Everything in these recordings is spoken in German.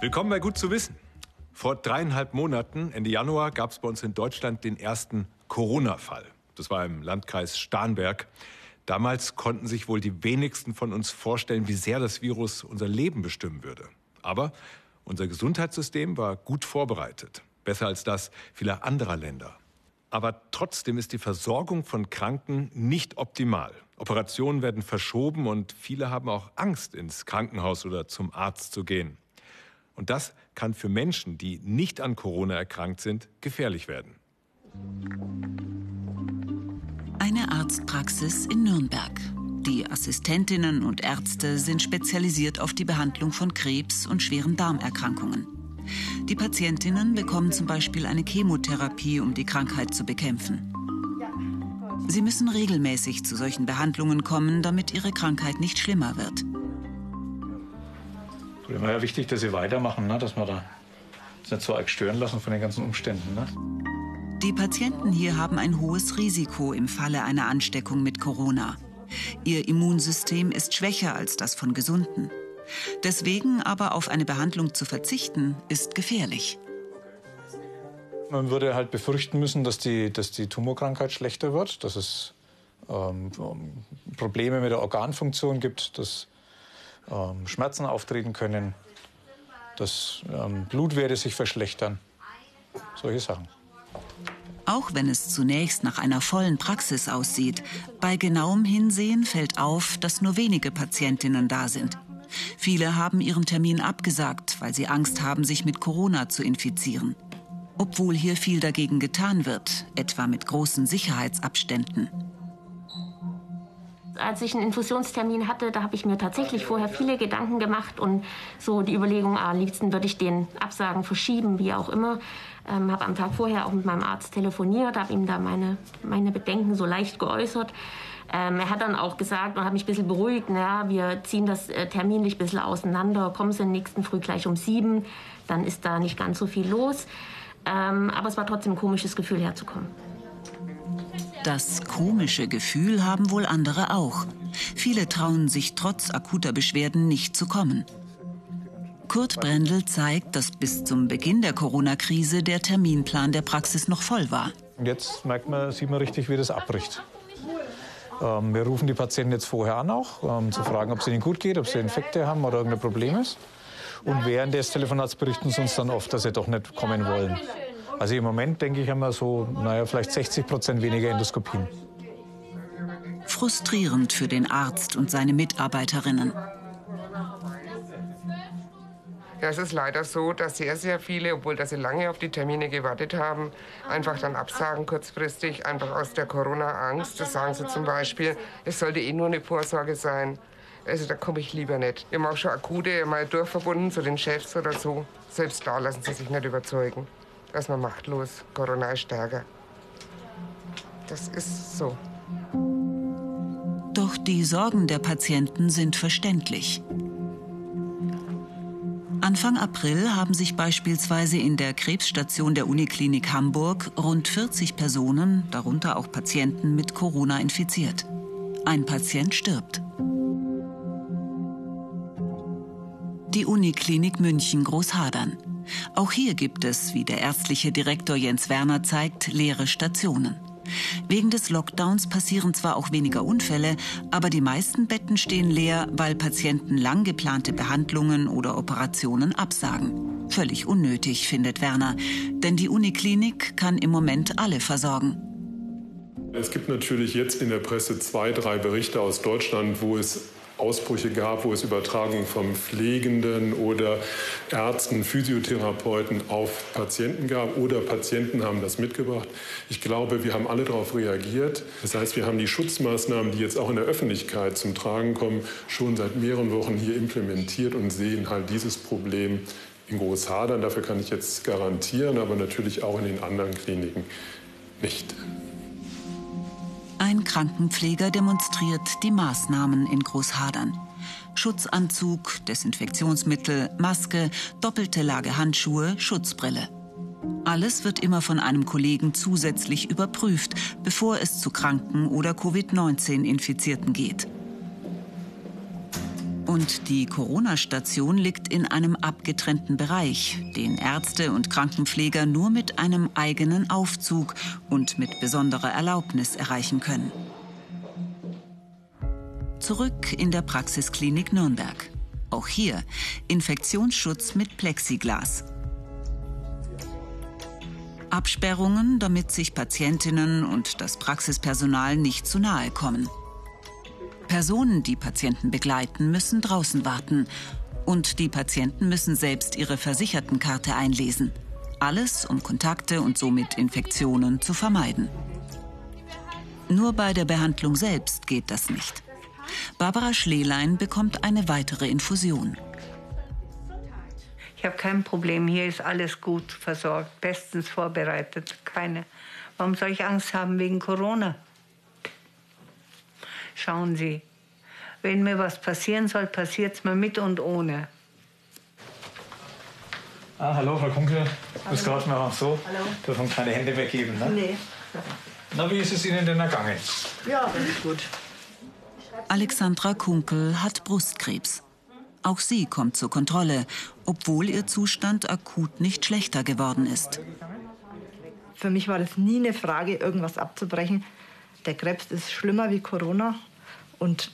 Willkommen bei Gut zu wissen. Vor dreieinhalb Monaten, Ende Januar, gab es bei uns in Deutschland den ersten Corona-Fall. Das war im Landkreis Starnberg. Damals konnten sich wohl die wenigsten von uns vorstellen, wie sehr das Virus unser Leben bestimmen würde. Aber unser Gesundheitssystem war gut vorbereitet. Besser als das vieler anderer Länder. Aber trotzdem ist die Versorgung von Kranken nicht optimal. Operationen werden verschoben und viele haben auch Angst, ins Krankenhaus oder zum Arzt zu gehen. Und das kann für Menschen, die nicht an Corona erkrankt sind, gefährlich werden. Eine Arztpraxis in Nürnberg. Die Assistentinnen und Ärzte sind spezialisiert auf die Behandlung von Krebs und schweren Darmerkrankungen. Die Patientinnen bekommen zum Beispiel eine Chemotherapie, um die Krankheit zu bekämpfen. Sie müssen regelmäßig zu solchen Behandlungen kommen, damit ihre Krankheit nicht schlimmer wird. Es ist ja wichtig, dass sie weitermachen, ne? dass wir da nicht so arg stören lassen von den ganzen Umständen. Ne? Die Patienten hier haben ein hohes Risiko im Falle einer Ansteckung mit Corona. Ihr Immunsystem ist schwächer als das von Gesunden. Deswegen aber auf eine Behandlung zu verzichten, ist gefährlich. Man würde halt befürchten müssen, dass die, dass die Tumorkrankheit schlechter wird, dass es ähm, Probleme mit der Organfunktion gibt, dass ähm, Schmerzen auftreten können, dass ähm, Blutwerte sich verschlechtern. Solche Sachen. Auch wenn es zunächst nach einer vollen Praxis aussieht, bei genauem Hinsehen fällt auf, dass nur wenige Patientinnen da sind. Viele haben ihren Termin abgesagt, weil sie Angst haben, sich mit Corona zu infizieren. Obwohl hier viel dagegen getan wird, etwa mit großen Sicherheitsabständen als ich einen Infusionstermin hatte, da habe ich mir tatsächlich vorher viele Gedanken gemacht und so die Überlegung, ah, am liebsten würde ich den absagen, verschieben, wie auch immer. Ähm, habe am Tag vorher auch mit meinem Arzt telefoniert, habe ihm da meine, meine Bedenken so leicht geäußert. Ähm, er hat dann auch gesagt und hat mich ein bisschen beruhigt, na, wir ziehen das äh, terminlich ein bisschen auseinander, kommen Sie nächsten Früh gleich um sieben, dann ist da nicht ganz so viel los. Ähm, aber es war trotzdem ein komisches Gefühl herzukommen. Das komische Gefühl haben wohl andere auch. Viele trauen sich trotz akuter Beschwerden nicht zu kommen. Kurt Brendel zeigt, dass bis zum Beginn der Corona-Krise der Terminplan der Praxis noch voll war. Jetzt merkt man, sieht man richtig, wie das abbricht. Ähm, wir rufen die Patienten jetzt vorher an, auch, ähm, zu fragen, ob es ihnen gut geht, ob sie Infekte haben oder irgendein Problem ist. Und während des Telefonats berichten sie uns dann oft, dass sie doch nicht kommen wollen. Also im Moment denke ich haben wir so, naja, vielleicht 60 Prozent weniger Endoskopien. Frustrierend für den Arzt und seine Mitarbeiterinnen. Ja, es ist leider so, dass sehr, sehr viele, obwohl dass sie lange auf die Termine gewartet haben, einfach dann absagen kurzfristig, einfach aus der Corona-Angst. Das sagen sie zum Beispiel, es sollte eh nur eine Vorsorge sein. Also da komme ich lieber nicht. Wir haben auch schon akute mal durchverbunden zu den Chefs oder so. Selbst da lassen sie sich nicht überzeugen erstmal machtlos. Corona ist stärker. Das ist so. Doch die Sorgen der Patienten sind verständlich. Anfang April haben sich beispielsweise in der Krebsstation der Uniklinik Hamburg rund 40 Personen, darunter auch Patienten, mit Corona infiziert. Ein Patient stirbt. Die Uniklinik München Großhadern. Auch hier gibt es, wie der ärztliche Direktor Jens Werner zeigt, leere Stationen. Wegen des Lockdowns passieren zwar auch weniger Unfälle, aber die meisten Betten stehen leer, weil Patienten lang geplante Behandlungen oder Operationen absagen. Völlig unnötig, findet Werner, denn die Uniklinik kann im Moment alle versorgen. Es gibt natürlich jetzt in der Presse zwei, drei Berichte aus Deutschland, wo es Ausbrüche gab, wo es Übertragungen von Pflegenden oder Ärzten, Physiotherapeuten auf Patienten gab oder Patienten haben das mitgebracht. Ich glaube, wir haben alle darauf reagiert. Das heißt, wir haben die Schutzmaßnahmen, die jetzt auch in der Öffentlichkeit zum Tragen kommen, schon seit mehreren Wochen hier implementiert und sehen halt dieses Problem in Großhadern. Dafür kann ich jetzt garantieren, aber natürlich auch in den anderen Kliniken nicht. Ein Krankenpfleger demonstriert die Maßnahmen in Großhadern. Schutzanzug, Desinfektionsmittel, Maske, doppelte Lage Handschuhe, Schutzbrille. Alles wird immer von einem Kollegen zusätzlich überprüft, bevor es zu Kranken oder Covid-19-Infizierten geht. Und die Corona-Station liegt in einem abgetrennten Bereich, den Ärzte und Krankenpfleger nur mit einem eigenen Aufzug und mit besonderer Erlaubnis erreichen können. Zurück in der Praxisklinik Nürnberg. Auch hier Infektionsschutz mit Plexiglas. Absperrungen, damit sich Patientinnen und das Praxispersonal nicht zu nahe kommen. Personen, die Patienten begleiten, müssen draußen warten. Und die Patienten müssen selbst ihre Versichertenkarte einlesen. Alles, um Kontakte und somit Infektionen zu vermeiden. Nur bei der Behandlung selbst geht das nicht. Barbara Schlelein bekommt eine weitere Infusion. Ich habe kein Problem. Hier ist alles gut versorgt, bestens vorbereitet. Keine. Warum soll ich Angst haben wegen Corona? Schauen Sie, wenn mir was passieren soll, passiert es mir mit und ohne. Ah, hallo, Frau Kunkel. Grüß Gott, mal so. Hallo. Dürfen keine Hände mehr geben, ne? Nee. Na, wie ist es Ihnen denn ergangen? Ja, ganz gut. Alexandra Kunkel hat Brustkrebs. Auch sie kommt zur Kontrolle, obwohl ihr Zustand akut nicht schlechter geworden ist. Für mich war das nie eine Frage, irgendwas abzubrechen. Der Krebs ist schlimmer wie Corona und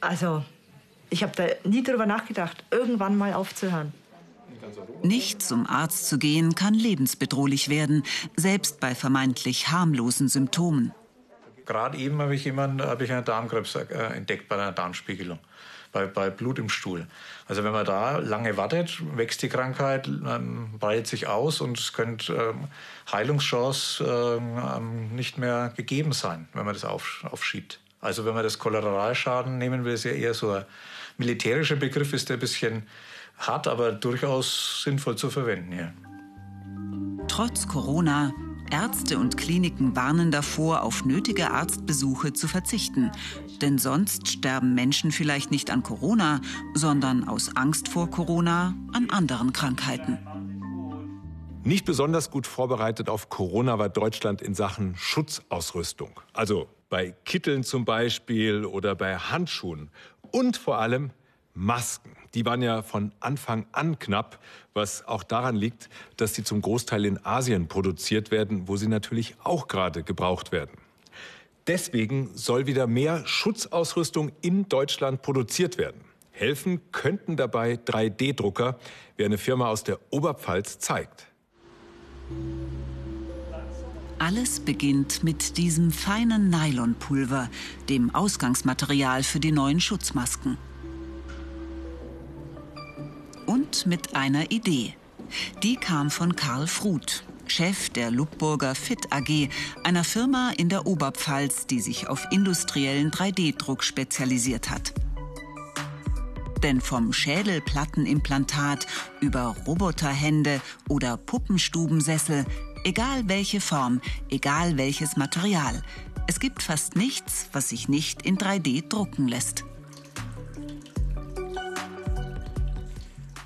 also, ich habe da nie drüber nachgedacht, irgendwann mal aufzuhören. Nicht zum Arzt zu gehen kann lebensbedrohlich werden, selbst bei vermeintlich harmlosen Symptomen. Gerade eben habe ich jemanden, habe ich einen Darmkrebs äh, entdeckt bei einer Darmspiegelung, bei, bei, Blut im Stuhl. Also wenn man da lange wartet, wächst die Krankheit, breitet sich aus und es könnte ähm, Heilungschance ähm, nicht mehr gegeben sein, wenn man das auf, aufschiebt. Also wenn man das Kollateralschaden nehmen will, ist ja eher so ein militärischer Begriff, ist der ein bisschen hart, aber durchaus sinnvoll zu verwenden hier. Trotz Corona, Ärzte und Kliniken warnen davor, auf nötige Arztbesuche zu verzichten. Denn sonst sterben Menschen vielleicht nicht an Corona, sondern aus Angst vor Corona an anderen Krankheiten. Nicht besonders gut vorbereitet auf Corona war Deutschland in Sachen Schutzausrüstung. Also bei Kitteln zum Beispiel oder bei Handschuhen. Und vor allem Masken. Die waren ja von Anfang an knapp, was auch daran liegt, dass sie zum Großteil in Asien produziert werden, wo sie natürlich auch gerade gebraucht werden. Deswegen soll wieder mehr Schutzausrüstung in Deutschland produziert werden. Helfen könnten dabei 3D-Drucker, wie eine Firma aus der Oberpfalz zeigt. Alles beginnt mit diesem feinen Nylonpulver, dem Ausgangsmaterial für die neuen Schutzmasken. Und mit einer Idee. Die kam von Karl Fruth, Chef der Lubburger Fit AG, einer Firma in der Oberpfalz, die sich auf industriellen 3D-Druck spezialisiert hat. Denn vom Schädelplattenimplantat über Roboterhände oder Puppenstubensessel Egal welche Form, egal welches Material. Es gibt fast nichts, was sich nicht in 3D drucken lässt.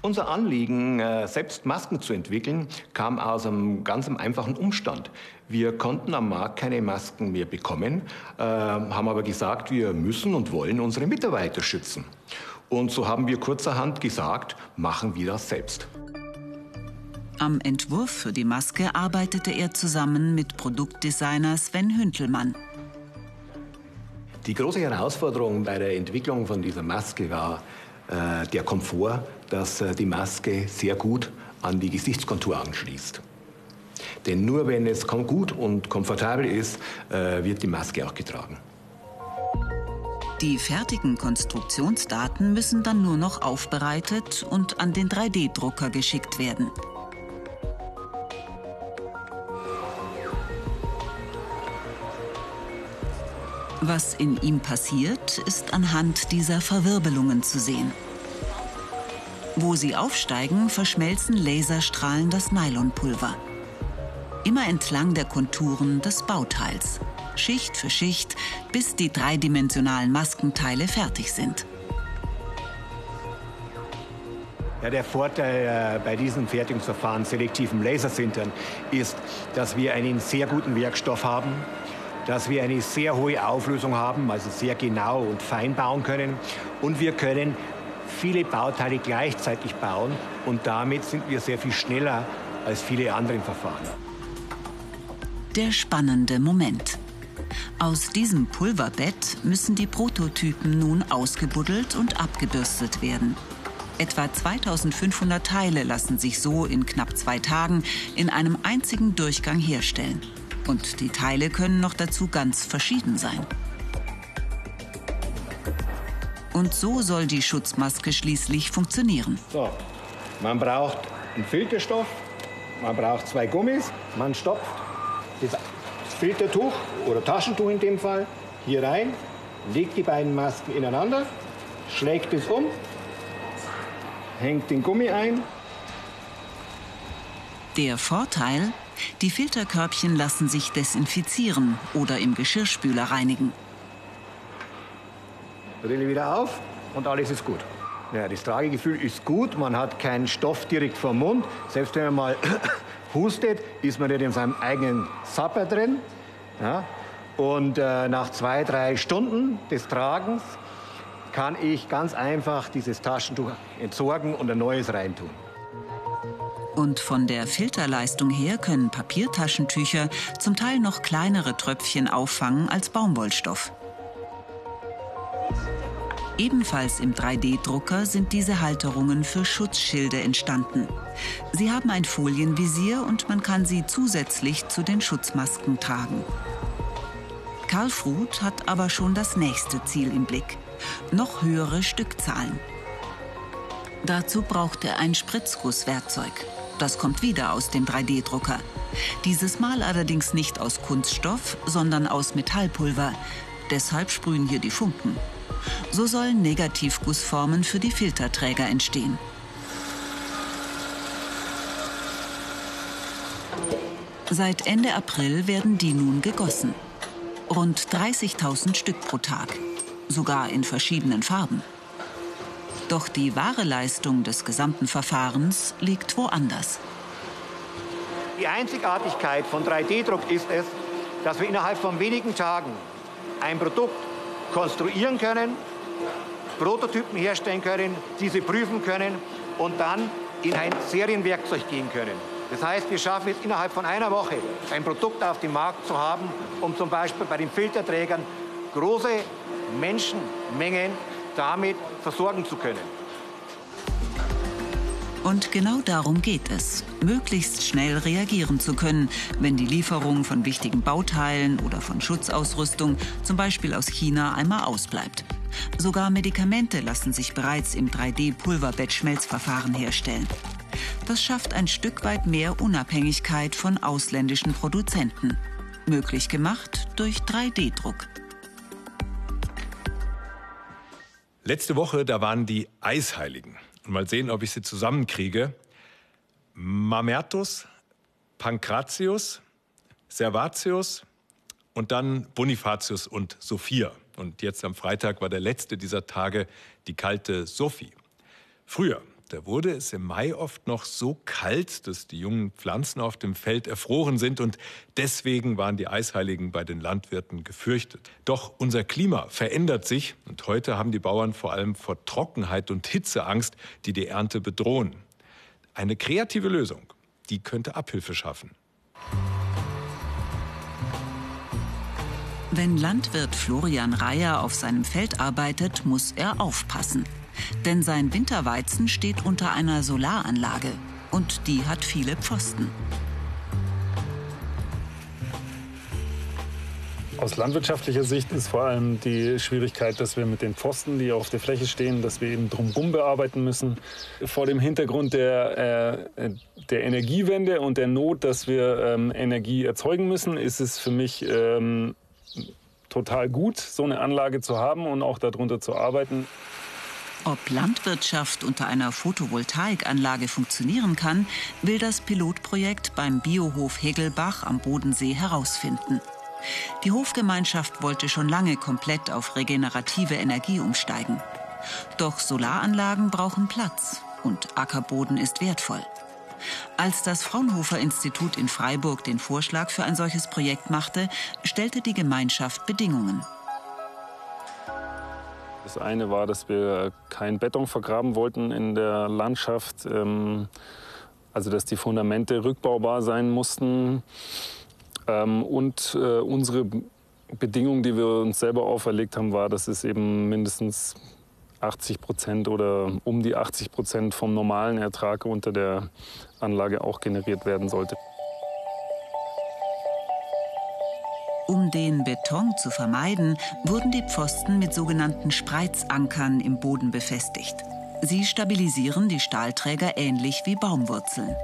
Unser Anliegen, äh, selbst Masken zu entwickeln, kam aus einem ganz einfachen Umstand. Wir konnten am Markt keine Masken mehr bekommen, äh, haben aber gesagt, wir müssen und wollen unsere Mitarbeiter schützen. Und so haben wir kurzerhand gesagt, machen wir das selbst. Am Entwurf für die Maske arbeitete er zusammen mit Produktdesigner Sven Hüntelmann. Die große Herausforderung bei der Entwicklung von dieser Maske war äh, der Komfort, dass äh, die Maske sehr gut an die Gesichtskontur anschließt. Denn nur wenn es gut und komfortabel ist, äh, wird die Maske auch getragen. Die fertigen Konstruktionsdaten müssen dann nur noch aufbereitet und an den 3D-Drucker geschickt werden. Was in ihm passiert, ist anhand dieser Verwirbelungen zu sehen. Wo sie aufsteigen, verschmelzen Laserstrahlen das Nylonpulver. Immer entlang der Konturen des Bauteils. Schicht für Schicht, bis die dreidimensionalen Maskenteile fertig sind. Ja, der Vorteil äh, bei diesem Fertigungsverfahren, selektiven Lasersintern, ist, dass wir einen sehr guten Werkstoff haben, dass wir eine sehr hohe Auflösung haben, also sehr genau und fein bauen können. Und wir können viele Bauteile gleichzeitig bauen und damit sind wir sehr viel schneller als viele andere Verfahren. Der spannende Moment. Aus diesem Pulverbett müssen die Prototypen nun ausgebuddelt und abgebürstet werden. Etwa 2500 Teile lassen sich so in knapp zwei Tagen in einem einzigen Durchgang herstellen. Und die Teile können noch dazu ganz verschieden sein. Und so soll die Schutzmaske schließlich funktionieren. So, man braucht einen Filterstoff, man braucht zwei Gummis, man stopft das Filtertuch oder Taschentuch in dem Fall hier rein, legt die beiden Masken ineinander, schlägt es um, hängt den Gummi ein. Der Vorteil, die Filterkörbchen lassen sich desinfizieren oder im Geschirrspüler reinigen. Brille wieder auf und alles ist gut. Ja, das Tragegefühl ist gut, man hat keinen Stoff direkt vom Mund. Selbst wenn man mal hustet, ist man nicht in seinem eigenen Sapper drin. Ja? Und äh, nach zwei, drei Stunden des Tragens kann ich ganz einfach dieses Taschentuch entsorgen und ein neues reintun. Und von der Filterleistung her können Papiertaschentücher zum Teil noch kleinere Tröpfchen auffangen als Baumwollstoff. Ebenfalls im 3D-Drucker sind diese Halterungen für Schutzschilde entstanden. Sie haben ein Folienvisier und man kann sie zusätzlich zu den Schutzmasken tragen. Karl Fruth hat aber schon das nächste Ziel im Blick. Noch höhere Stückzahlen. Dazu braucht er ein Spritzgusswerkzeug. Das kommt wieder aus dem 3D-Drucker. Dieses Mal allerdings nicht aus Kunststoff, sondern aus Metallpulver. Deshalb sprühen hier die Funken. So sollen Negativgussformen für die Filterträger entstehen. Seit Ende April werden die nun gegossen. Rund 30.000 Stück pro Tag, sogar in verschiedenen Farben. Doch die wahre Leistung des gesamten Verfahrens liegt woanders. Die Einzigartigkeit von 3D-Druck ist es, dass wir innerhalb von wenigen Tagen ein Produkt konstruieren können, Prototypen herstellen können, diese prüfen können und dann in ein Serienwerkzeug gehen können. Das heißt, wir schaffen es innerhalb von einer Woche, ein Produkt auf dem Markt zu haben, um zum Beispiel bei den Filterträgern große Menschenmengen damit versorgen zu können. Und genau darum geht es, möglichst schnell reagieren zu können, wenn die Lieferung von wichtigen Bauteilen oder von Schutzausrüstung, zum Beispiel aus China, einmal ausbleibt. Sogar Medikamente lassen sich bereits im 3D-Pulverbett-Schmelzverfahren herstellen. Das schafft ein Stück weit mehr Unabhängigkeit von ausländischen Produzenten. Möglich gemacht durch 3D-Druck. Letzte Woche, da waren die Eisheiligen. Und mal sehen, ob ich sie zusammenkriege. Mamertus, Pankratius, Servatius und dann Bonifatius und Sophia. Und jetzt am Freitag war der letzte dieser Tage die kalte Sophie. Früher, da wurde es im Mai oft noch so kalt, dass die jungen Pflanzen auf dem Feld erfroren sind und deswegen waren die Eisheiligen bei den Landwirten gefürchtet. Doch unser Klima verändert sich und heute haben die Bauern vor allem vor Trockenheit und Hitze Angst, die die Ernte bedrohen. Eine kreative Lösung, die könnte Abhilfe schaffen. Wenn Landwirt Florian Reier auf seinem Feld arbeitet, muss er aufpassen. Denn sein Winterweizen steht unter einer Solaranlage und die hat viele Pfosten. Aus landwirtschaftlicher Sicht ist vor allem die Schwierigkeit, dass wir mit den Pfosten, die auf der Fläche stehen, dass wir eben drumherum bearbeiten müssen. Vor dem Hintergrund der, äh, der Energiewende und der Not, dass wir ähm, Energie erzeugen müssen, ist es für mich ähm, total gut, so eine Anlage zu haben und auch darunter zu arbeiten. Ob Landwirtschaft unter einer Photovoltaikanlage funktionieren kann, will das Pilotprojekt beim Biohof Hegelbach am Bodensee herausfinden. Die Hofgemeinschaft wollte schon lange komplett auf regenerative Energie umsteigen. Doch Solaranlagen brauchen Platz und Ackerboden ist wertvoll. Als das Fraunhofer Institut in Freiburg den Vorschlag für ein solches Projekt machte, stellte die Gemeinschaft Bedingungen. Das eine war, dass wir kein Beton vergraben wollten in der Landschaft, ähm, also dass die Fundamente rückbaubar sein mussten. Ähm, und äh, unsere Bedingung, die wir uns selber auferlegt haben, war, dass es eben mindestens 80 Prozent oder um die 80 Prozent vom normalen Ertrag unter der Anlage auch generiert werden sollte. Den Beton zu vermeiden, wurden die Pfosten mit sogenannten Spreizankern im Boden befestigt. Sie stabilisieren die Stahlträger ähnlich wie Baumwurzeln.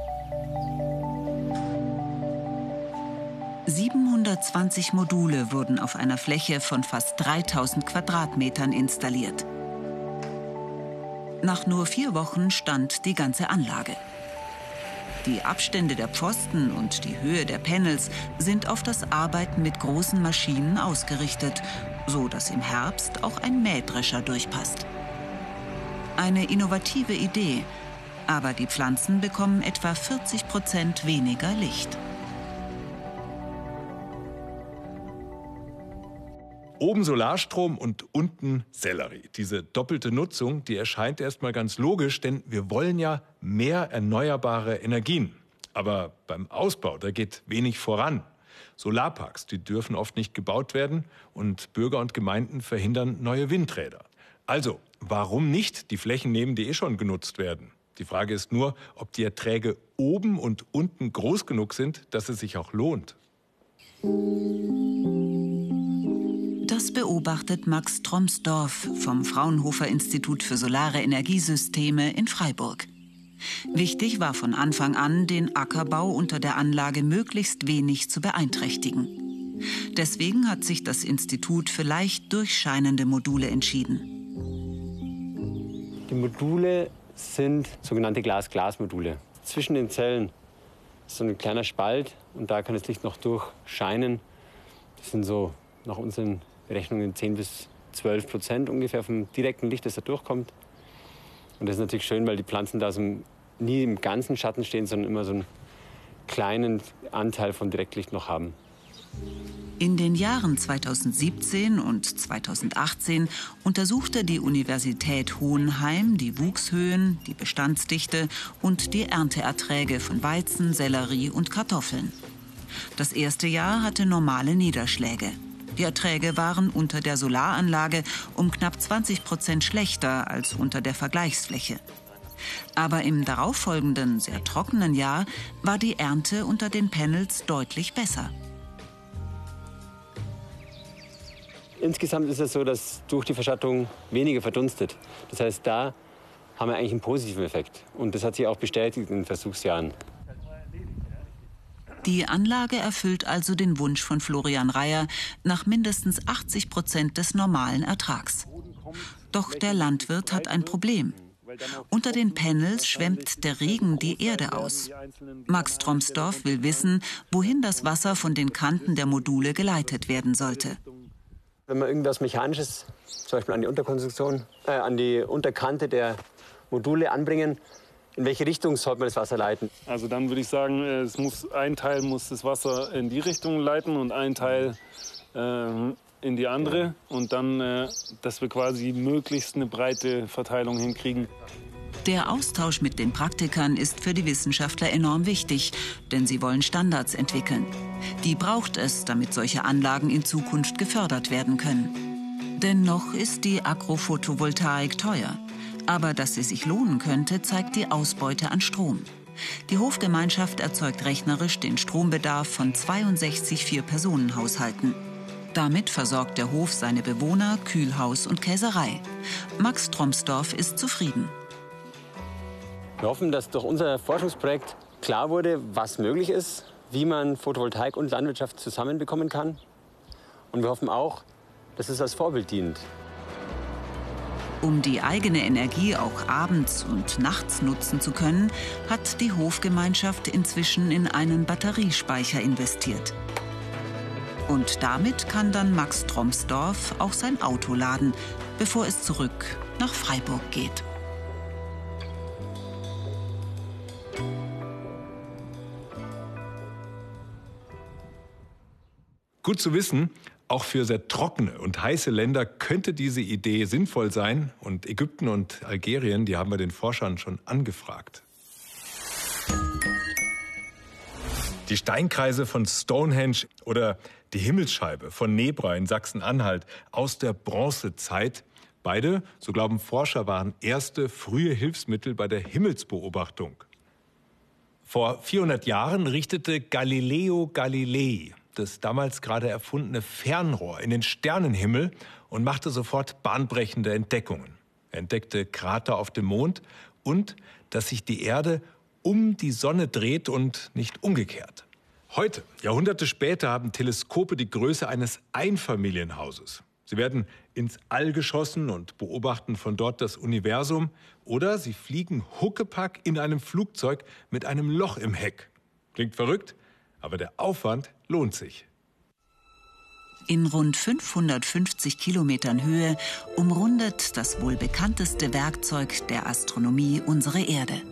720 Module wurden auf einer Fläche von fast 3000 Quadratmetern installiert. Nach nur vier Wochen stand die ganze Anlage. Die Abstände der Pfosten und die Höhe der Panels sind auf das Arbeiten mit großen Maschinen ausgerichtet, so dass im Herbst auch ein Mähdrescher durchpasst. Eine innovative Idee, aber die Pflanzen bekommen etwa 40 Prozent weniger Licht. Oben Solarstrom und unten Sellerie. Diese doppelte Nutzung, die erscheint erstmal ganz logisch, denn wir wollen ja mehr erneuerbare Energien. Aber beim Ausbau, da geht wenig voran. Solarparks, die dürfen oft nicht gebaut werden und Bürger und Gemeinden verhindern neue Windräder. Also, warum nicht die Flächen nehmen, die eh schon genutzt werden? Die Frage ist nur, ob die Erträge oben und unten groß genug sind, dass es sich auch lohnt. Das beobachtet Max Tromsdorf vom Fraunhofer Institut für Solare Energiesysteme in Freiburg. Wichtig war von Anfang an, den Ackerbau unter der Anlage möglichst wenig zu beeinträchtigen. Deswegen hat sich das Institut für leicht durchscheinende Module entschieden. Die Module sind sogenannte Glas-Glas-Module. Zwischen den Zellen ist so ein kleiner Spalt und da kann das Licht noch durchscheinen. Das sind so nach unseren Berechnungen 10 bis 12 Prozent ungefähr vom direkten Licht, das da durchkommt. Und das ist natürlich schön, weil die Pflanzen da so nie im ganzen Schatten stehen, sondern immer so einen kleinen Anteil von Direktlicht noch haben. In den Jahren 2017 und 2018 untersuchte die Universität Hohenheim die Wuchshöhen, die Bestandsdichte und die Ernteerträge von Weizen, Sellerie und Kartoffeln. Das erste Jahr hatte normale Niederschläge. Die Erträge waren unter der Solaranlage um knapp 20 Prozent schlechter als unter der Vergleichsfläche. Aber im darauffolgenden, sehr trockenen Jahr war die Ernte unter den Panels deutlich besser. Insgesamt ist es so, dass durch die Verschattung weniger verdunstet. Das heißt, da haben wir eigentlich einen positiven Effekt. Und das hat sich auch bestätigt in den Versuchsjahren. Die Anlage erfüllt also den Wunsch von Florian Reyer nach mindestens 80 Prozent des normalen Ertrags. Doch der Landwirt hat ein Problem. Unter den Panels schwemmt der Regen die Erde aus. Max Tromsdorf will wissen, wohin das Wasser von den Kanten der Module geleitet werden sollte. Wenn man irgendwas Mechanisches, zum Beispiel an die Unterkonstruktion, äh, an die Unterkante der Module anbringen, in welche Richtung sollte man das Wasser leiten? Also dann würde ich sagen, äh, es muss, ein Teil muss das Wasser in die Richtung leiten und ein Teil äh, in die andere. Und dann, äh, dass wir quasi möglichst eine breite Verteilung hinkriegen. Der Austausch mit den Praktikern ist für die Wissenschaftler enorm wichtig, denn sie wollen Standards entwickeln. Die braucht es, damit solche Anlagen in Zukunft gefördert werden können. Dennoch ist die Agrophotovoltaik teuer. Aber dass sie sich lohnen könnte, zeigt die Ausbeute an Strom. Die Hofgemeinschaft erzeugt rechnerisch den Strombedarf von 62 Vier-Personen-Haushalten. Damit versorgt der Hof seine Bewohner, Kühlhaus und Käserei. Max Tromsdorf ist zufrieden. Wir hoffen, dass durch unser Forschungsprojekt klar wurde, was möglich ist, wie man Photovoltaik und Landwirtschaft zusammenbekommen kann. Und wir hoffen auch, dass es als Vorbild dient. Um die eigene Energie auch abends und nachts nutzen zu können, hat die Hofgemeinschaft inzwischen in einen Batteriespeicher investiert. Und damit kann dann Max Tromsdorf auch sein Auto laden, bevor es zurück nach Freiburg geht. Gut zu wissen, auch für sehr trockene und heiße Länder könnte diese Idee sinnvoll sein. Und Ägypten und Algerien, die haben wir den Forschern schon angefragt. Die Steinkreise von Stonehenge oder die Himmelsscheibe von Nebra in Sachsen-Anhalt aus der Bronzezeit. Beide, so glauben Forscher, waren erste frühe Hilfsmittel bei der Himmelsbeobachtung. Vor 400 Jahren richtete Galileo Galilei das damals gerade erfundene Fernrohr in den Sternenhimmel und machte sofort bahnbrechende Entdeckungen. Er entdeckte Krater auf dem Mond und dass sich die Erde um die Sonne dreht und nicht umgekehrt. Heute, Jahrhunderte später, haben Teleskope die Größe eines Einfamilienhauses. Sie werden ins All geschossen und beobachten von dort das Universum oder sie fliegen Huckepack in einem Flugzeug mit einem Loch im Heck. Klingt verrückt, aber der Aufwand lohnt sich. In rund 550 Kilometern Höhe umrundet das wohl bekannteste Werkzeug der Astronomie unsere Erde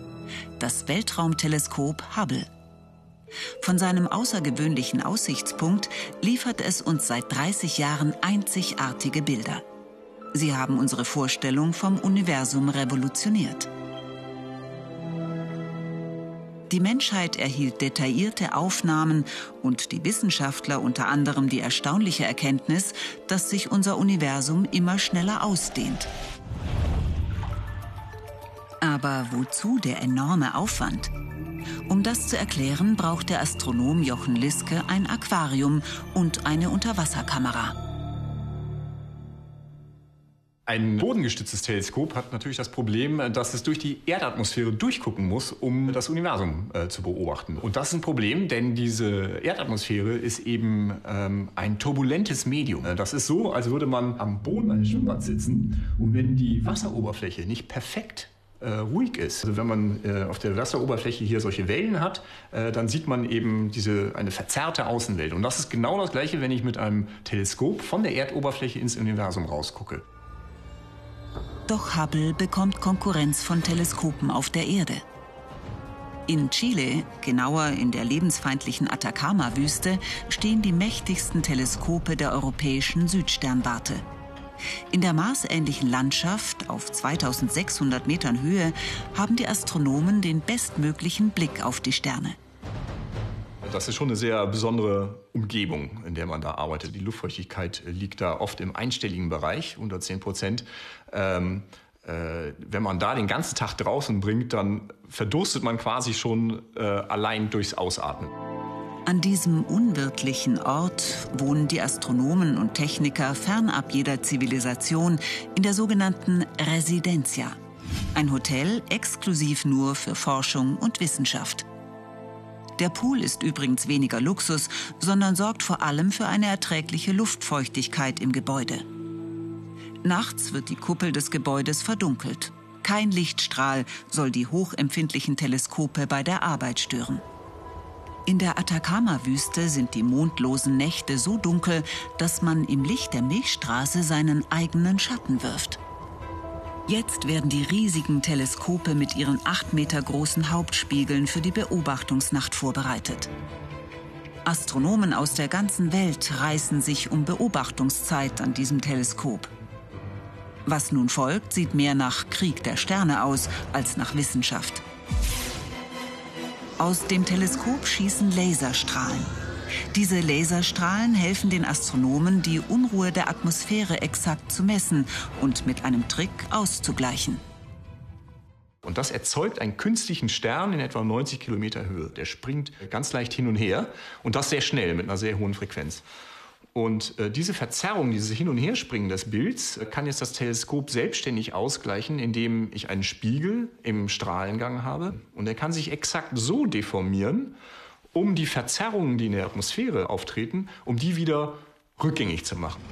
das Weltraumteleskop Hubble. Von seinem außergewöhnlichen Aussichtspunkt liefert es uns seit 30 Jahren einzigartige Bilder. Sie haben unsere Vorstellung vom Universum revolutioniert. Die Menschheit erhielt detaillierte Aufnahmen und die Wissenschaftler unter anderem die erstaunliche Erkenntnis, dass sich unser Universum immer schneller ausdehnt. Aber wozu der enorme Aufwand? Um das zu erklären, braucht der Astronom Jochen Liske ein Aquarium und eine Unterwasserkamera. Ein bodengestütztes Teleskop hat natürlich das Problem, dass es durch die Erdatmosphäre durchgucken muss, um das Universum äh, zu beobachten. Und das ist ein Problem, denn diese Erdatmosphäre ist eben ähm, ein turbulentes Medium. Das ist so, als würde man am Boden eines Schwimmbads sitzen und wenn die Wasseroberfläche nicht perfekt äh, ruhig ist. Also wenn man äh, auf der Wasseroberfläche hier solche Wellen hat, äh, dann sieht man eben diese, eine verzerrte Außenwelt. Und das ist genau das Gleiche, wenn ich mit einem Teleskop von der Erdoberfläche ins Universum rausgucke. Doch Hubble bekommt Konkurrenz von Teleskopen auf der Erde. In Chile, genauer in der lebensfeindlichen Atacama-Wüste, stehen die mächtigsten Teleskope der europäischen Südsternwarte. In der marsähnlichen Landschaft auf 2600 Metern Höhe haben die Astronomen den bestmöglichen Blick auf die Sterne. Das ist schon eine sehr besondere Umgebung, in der man da arbeitet. Die Luftfeuchtigkeit liegt da oft im einstelligen Bereich, unter 10 Prozent. Ähm, äh, wenn man da den ganzen Tag draußen bringt, dann verdurstet man quasi schon äh, allein durchs Ausatmen. An diesem unwirtlichen Ort wohnen die Astronomen und Techniker fernab jeder Zivilisation in der sogenannten Residencia. Ein Hotel exklusiv nur für Forschung und Wissenschaft. Der Pool ist übrigens weniger Luxus, sondern sorgt vor allem für eine erträgliche Luftfeuchtigkeit im Gebäude. Nachts wird die Kuppel des Gebäudes verdunkelt. Kein Lichtstrahl soll die hochempfindlichen Teleskope bei der Arbeit stören. In der Atacama-Wüste sind die mondlosen Nächte so dunkel, dass man im Licht der Milchstraße seinen eigenen Schatten wirft. Jetzt werden die riesigen Teleskope mit ihren acht Meter großen Hauptspiegeln für die Beobachtungsnacht vorbereitet. Astronomen aus der ganzen Welt reißen sich um Beobachtungszeit an diesem Teleskop. Was nun folgt, sieht mehr nach Krieg der Sterne aus als nach Wissenschaft. Aus dem Teleskop schießen Laserstrahlen. Diese Laserstrahlen helfen den Astronomen, die Unruhe der Atmosphäre exakt zu messen und mit einem Trick auszugleichen. Und das erzeugt einen künstlichen Stern in etwa 90 Kilometer Höhe. Der springt ganz leicht hin und her und das sehr schnell mit einer sehr hohen Frequenz. Und äh, diese Verzerrung, dieses Hin- und Herspringen des Bilds, äh, kann jetzt das Teleskop selbstständig ausgleichen, indem ich einen Spiegel im Strahlengang habe. Und er kann sich exakt so deformieren, um die Verzerrungen, die in der Atmosphäre auftreten, um die wieder rückgängig zu machen.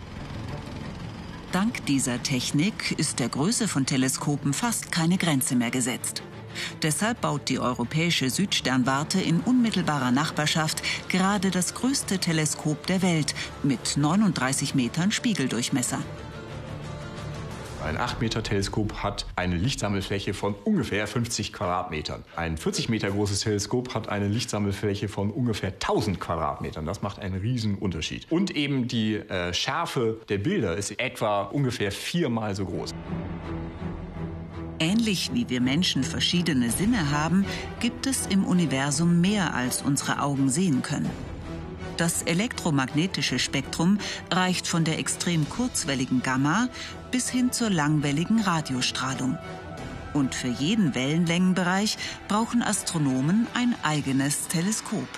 Dank dieser Technik ist der Größe von Teleskopen fast keine Grenze mehr gesetzt. Deshalb baut die europäische Südsternwarte in unmittelbarer Nachbarschaft gerade das größte Teleskop der Welt mit 39 Metern Spiegeldurchmesser. Ein 8-Meter-Teleskop hat eine Lichtsammelfläche von ungefähr 50 Quadratmetern. Ein 40 Meter großes Teleskop hat eine Lichtsammelfläche von ungefähr 1000 Quadratmetern. Das macht einen riesen Unterschied. Und eben die äh, Schärfe der Bilder ist etwa ungefähr viermal so groß. Ähnlich wie wir Menschen verschiedene Sinne haben, gibt es im Universum mehr, als unsere Augen sehen können. Das elektromagnetische Spektrum reicht von der extrem kurzwelligen Gamma bis hin zur langwelligen Radiostrahlung. Und für jeden Wellenlängenbereich brauchen Astronomen ein eigenes Teleskop.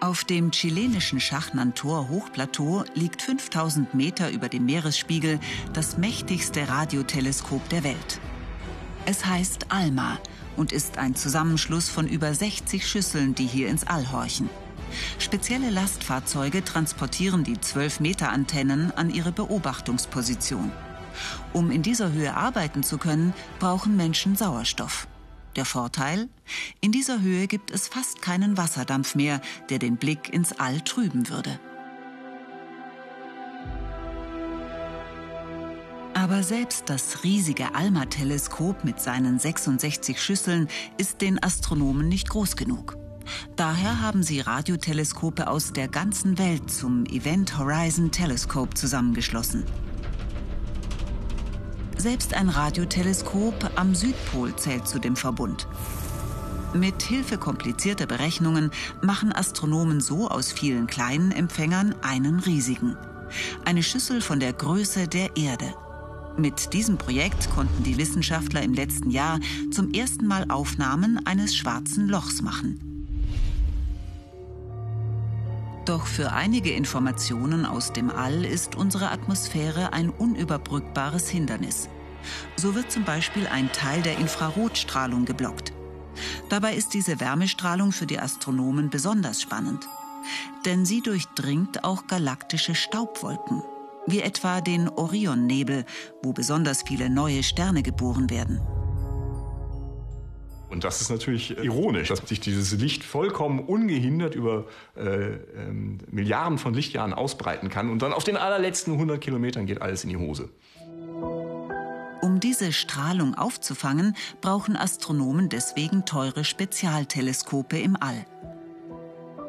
Auf dem chilenischen Schachnantor Hochplateau liegt 5000 Meter über dem Meeresspiegel das mächtigste Radioteleskop der Welt. Es heißt ALMA und ist ein Zusammenschluss von über 60 Schüsseln, die hier ins All horchen. Spezielle Lastfahrzeuge transportieren die 12 Meter Antennen an ihre Beobachtungsposition. Um in dieser Höhe arbeiten zu können, brauchen Menschen Sauerstoff. Der Vorteil? In dieser Höhe gibt es fast keinen Wasserdampf mehr, der den Blick ins All trüben würde. Aber selbst das riesige ALMA-Teleskop mit seinen 66 Schüsseln ist den Astronomen nicht groß genug. Daher haben sie Radioteleskope aus der ganzen Welt zum Event Horizon Telescope zusammengeschlossen. Selbst ein Radioteleskop am Südpol zählt zu dem Verbund. Mit Hilfe komplizierter Berechnungen machen Astronomen so aus vielen kleinen Empfängern einen riesigen. Eine Schüssel von der Größe der Erde. Mit diesem Projekt konnten die Wissenschaftler im letzten Jahr zum ersten Mal Aufnahmen eines schwarzen Lochs machen. Doch für einige Informationen aus dem All ist unsere Atmosphäre ein unüberbrückbares Hindernis. So wird zum Beispiel ein Teil der Infrarotstrahlung geblockt. Dabei ist diese Wärmestrahlung für die Astronomen besonders spannend. Denn sie durchdringt auch galaktische Staubwolken, wie etwa den Orionnebel, wo besonders viele neue Sterne geboren werden. Und das ist natürlich ironisch, dass sich dieses Licht vollkommen ungehindert über äh, ähm, Milliarden von Lichtjahren ausbreiten kann und dann auf den allerletzten 100 Kilometern geht alles in die Hose. Um diese Strahlung aufzufangen, brauchen Astronomen deswegen teure Spezialteleskope im All.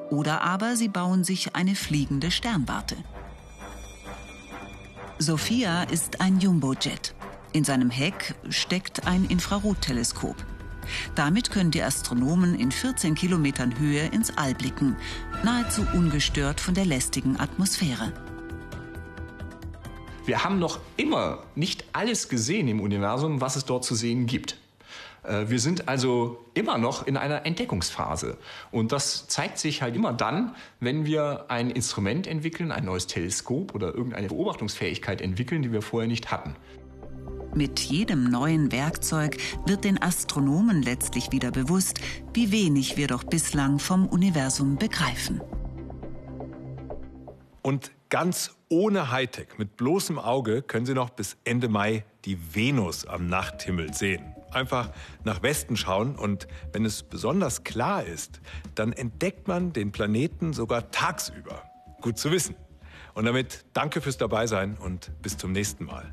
Oder aber sie bauen sich eine fliegende Sternwarte. Sophia ist ein Jumbojet. In seinem Heck steckt ein Infrarotteleskop. Damit können die Astronomen in 14 Kilometern Höhe ins All blicken, nahezu ungestört von der lästigen Atmosphäre. Wir haben noch immer nicht alles gesehen im Universum, was es dort zu sehen gibt. Äh, wir sind also immer noch in einer Entdeckungsphase. Und das zeigt sich halt immer dann, wenn wir ein Instrument entwickeln, ein neues Teleskop oder irgendeine Beobachtungsfähigkeit entwickeln, die wir vorher nicht hatten. Mit jedem neuen Werkzeug wird den Astronomen letztlich wieder bewusst, wie wenig wir doch bislang vom Universum begreifen. Und ganz ohne Hightech, mit bloßem Auge, können Sie noch bis Ende Mai die Venus am Nachthimmel sehen. Einfach nach Westen schauen und wenn es besonders klar ist, dann entdeckt man den Planeten sogar tagsüber. Gut zu wissen. Und damit danke fürs Dabeisein und bis zum nächsten Mal.